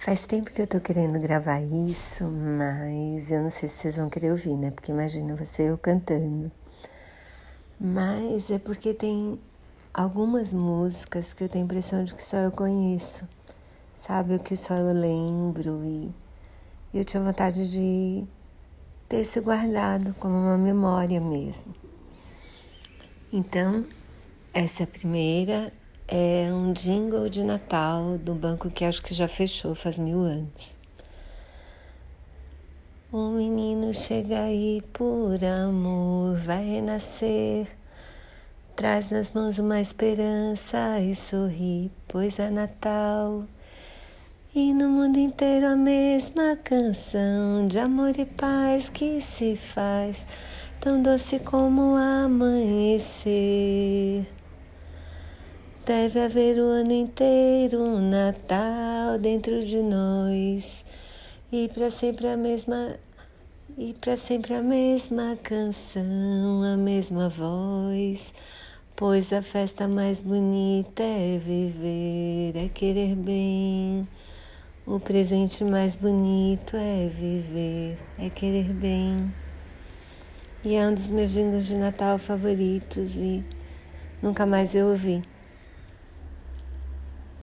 Faz tempo que eu tô querendo gravar isso, mas eu não sei se vocês vão querer ouvir, né? Porque imagina você eu cantando. Mas é porque tem algumas músicas que eu tenho a impressão de que só eu conheço, sabe? O que só eu lembro e eu tinha vontade de ter se guardado como uma memória mesmo. Então, essa primeira é um jingle de Natal do banco que acho que já fechou faz mil anos. O menino chega aí por amor, vai renascer. Traz nas mãos uma esperança e sorri, pois é Natal. E no mundo inteiro a mesma canção de amor e paz que se faz, tão doce como amanhecer. Deve haver o ano inteiro um Natal dentro de nós e para sempre a mesma e para sempre a mesma canção, a mesma voz. Pois a festa mais bonita é viver, é querer bem. O presente mais bonito é viver, é querer bem. E é um dos meus jingles de Natal favoritos e nunca mais eu ouvi.